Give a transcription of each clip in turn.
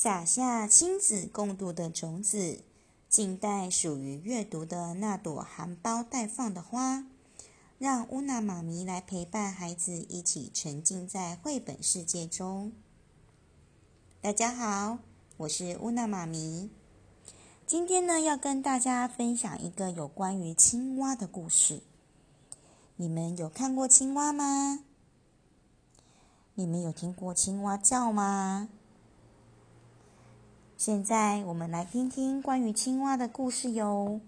撒下亲子共读的种子，静待属于阅读的那朵含苞待放的花。让乌娜妈咪来陪伴孩子，一起沉浸在绘本世界中。大家好，我是乌娜妈咪。今天呢，要跟大家分享一个有关于青蛙的故事。你们有看过青蛙吗？你们有听过青蛙叫吗？现在我们来听听关于青蛙的故事哟。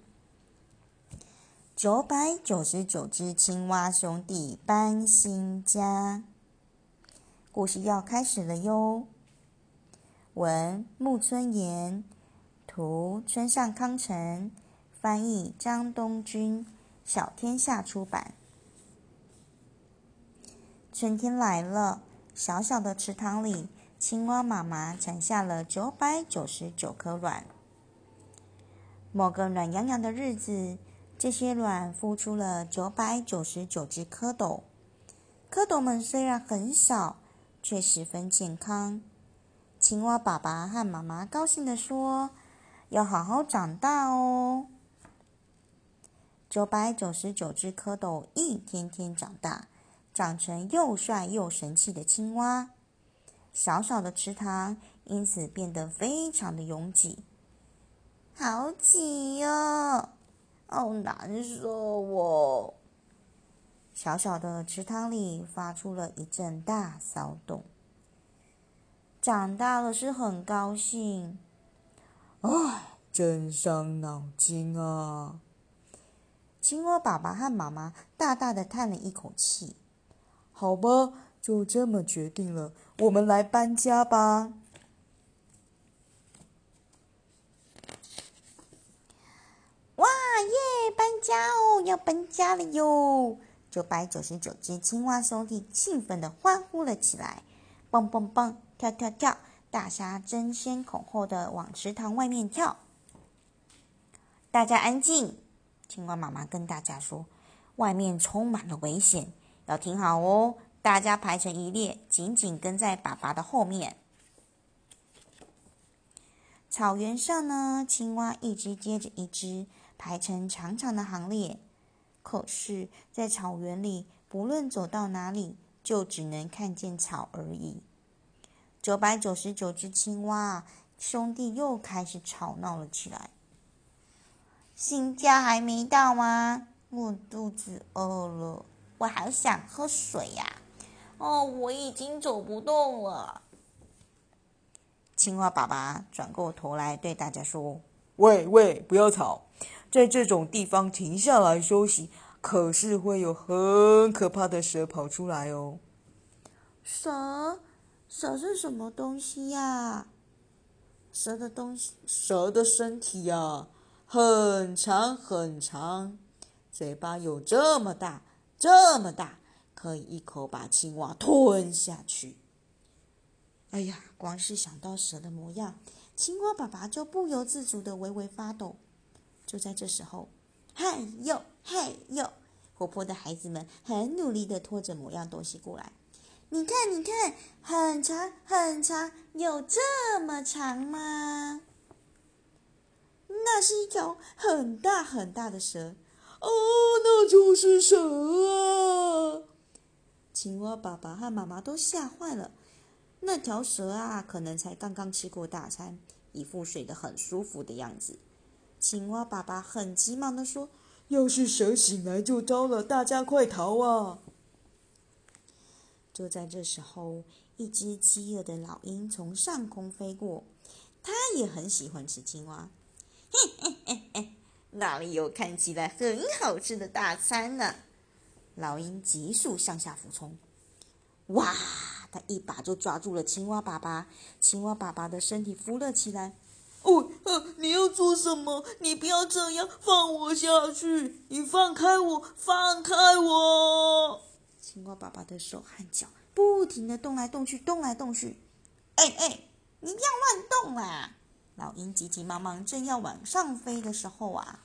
九百九十九只青蛙兄弟搬新家，故事要开始了哟。文木村言，图村上康成，翻译张东君，小天下出版。春天来了。小小的池塘里，青蛙妈妈产下了九百九十九颗卵。某个暖洋洋的日子，这些卵孵出了九百九十九只蝌蚪。蝌蚪们虽然很小，却十分健康。青蛙爸爸和妈妈高兴地说：“要好好长大哦！”九百九十九只蝌蚪一天天长大。长成又帅又神气的青蛙，小小的池塘因此变得非常的拥挤，好挤哟，好难受哦！小小的池塘里发出了一阵大骚动。长大了是很高兴，唉，真伤脑筋啊！青蛙爸爸和妈妈大大的叹了一口气。好吧，就这么决定了。我们来搬家吧！哇耶，搬家哦，要搬家了哟！九百九十九只青蛙兄弟兴奋的欢呼了起来，蹦蹦蹦，跳跳跳，大家争先恐后的往池塘外面跳。大家安静！青蛙妈妈跟大家说：“外面充满了危险。”要听好哦！大家排成一列，紧紧跟在爸爸的后面。草原上呢，青蛙一只接着一只排成长长的行列。可是，在草原里，不论走到哪里，就只能看见草而已。九百九十九只青蛙兄弟又开始吵闹了起来。新家还没到吗？我肚子饿了。我好想喝水呀！哦，我已经走不动了。青蛙爸爸转过头来对大家说：“喂喂，不要吵，在这种地方停下来休息，可是会有很可怕的蛇跑出来哦。”蛇？蛇是什么东西呀？蛇的东西，蛇的身体呀，很长很长，嘴巴有这么大。这么大，可以一口把青蛙吞下去。哎呀，光是想到蛇的模样，青蛙爸爸就不由自主的微微发抖。就在这时候，嗨哟嗨哟，活泼的孩子们很努力的拖着某样东西过来。你看，你看，很长很长，有这么长吗？那是一条很大很大的蛇。哦，那就是蛇啊！青蛙爸爸和妈妈都吓坏了。那条蛇啊，可能才刚刚吃过大餐，一副睡得很舒服的样子。青蛙爸爸很急忙的说：“要是蛇醒来就糟了，大家快逃啊！”就在这时候，一只饥饿的老鹰从上空飞过，它也很喜欢吃青蛙。嘿嘿嘿嘿。哪里有看起来很好吃的大餐呢？老鹰急速向下俯冲，哇！它一把就抓住了青蛙爸爸，青蛙爸爸的身体浮了起来。哦，你要做什么？你不要这样，放我下去！你放开我，放开我！青蛙爸爸的手和脚不停的动来动去，动来动去。哎哎，你不要乱动啦！老鹰急急忙忙，正要往上飞的时候啊，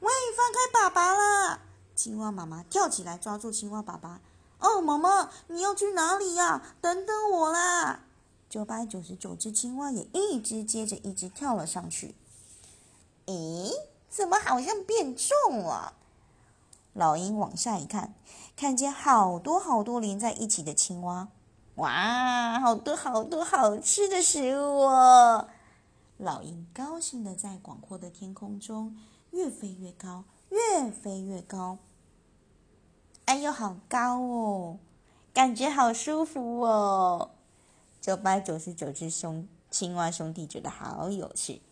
喂，放开爸爸了！青蛙妈妈跳起来抓住青蛙爸爸。哦，妈妈，你要去哪里呀？等等我啦！九百九十九只青蛙也一只接着一只跳了上去。咦，怎么好像变重了？老鹰往下一看，看见好多好多连在一起的青蛙。哇，好多好多好吃的食物哦！老鹰高兴的在广阔的天空中越飞越高，越飞越高。哎呦，好高哦，感觉好舒服哦！九百九十九只兄青蛙兄弟觉得好有趣，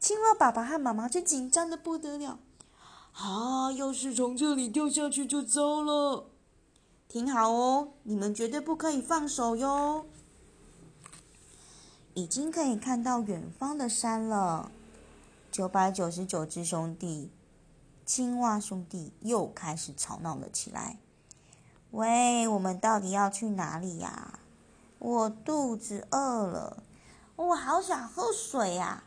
青蛙爸爸和妈妈就紧张的不得了。啊，要是从这里掉下去就糟了！听好哦，你们绝对不可以放手哟。已经可以看到远方的山了。九百九十九只兄弟，青蛙兄弟又开始吵闹了起来。喂，我们到底要去哪里呀？我肚子饿了，我好想喝水呀！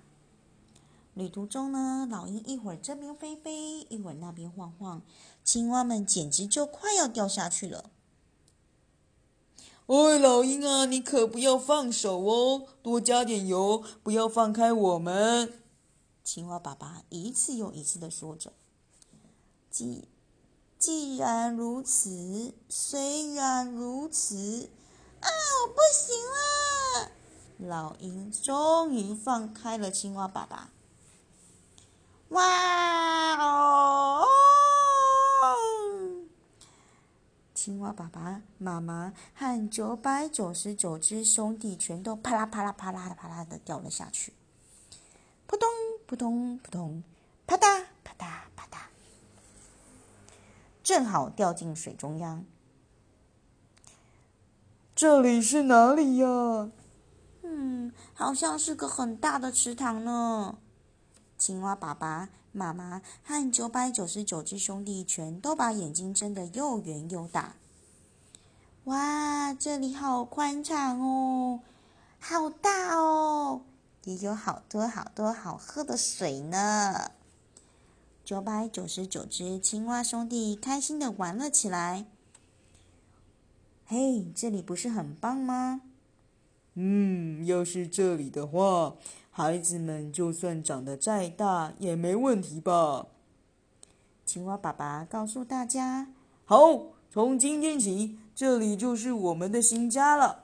旅途中呢，老鹰一会儿这边飞飞，一会儿那边晃晃，青蛙们简直就快要掉下去了。喂，老鹰啊，你可不要放手哦，多加点油，不要放开我们。青蛙爸爸一次又一次的说着。既既然如此，虽然如此，啊，我不行了！老鹰终于放开了青蛙爸爸。哇哦！青蛙爸爸、妈妈和九百九十九只兄弟全都啪啦啪啦啪啦啪啦的掉了下去，扑通扑通扑通，啪嗒啪嗒啪嗒，正好掉进水中央。这里是哪里呀？嗯，好像是个很大的池塘呢。青蛙爸爸、妈妈和九百九十九只兄弟全都把眼睛睁得又圆又大。哇，这里好宽敞哦，好大哦，也有好多好多好喝的水呢。九百九十九只青蛙兄弟开心的玩了起来。嘿，这里不是很棒吗？嗯，要是这里的话。孩子们就算长得再大也没问题吧？青蛙爸爸告诉大家：“好，从今天起，这里就是我们的新家了。”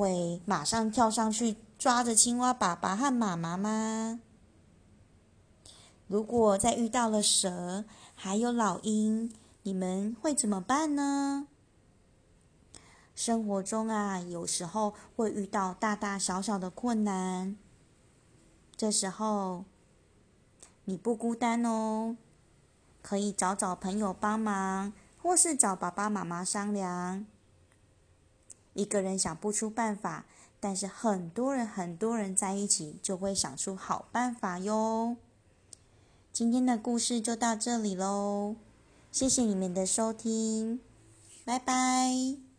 会马上跳上去抓着青蛙爸爸和妈妈吗？如果再遇到了蛇，还有老鹰？你们会怎么办呢？生活中啊，有时候会遇到大大小小的困难，这时候你不孤单哦，可以找找朋友帮忙，或是找爸爸妈妈商量。一个人想不出办法，但是很多人很多人在一起，就会想出好办法哟。今天的故事就到这里喽。谢谢你们的收听，拜拜。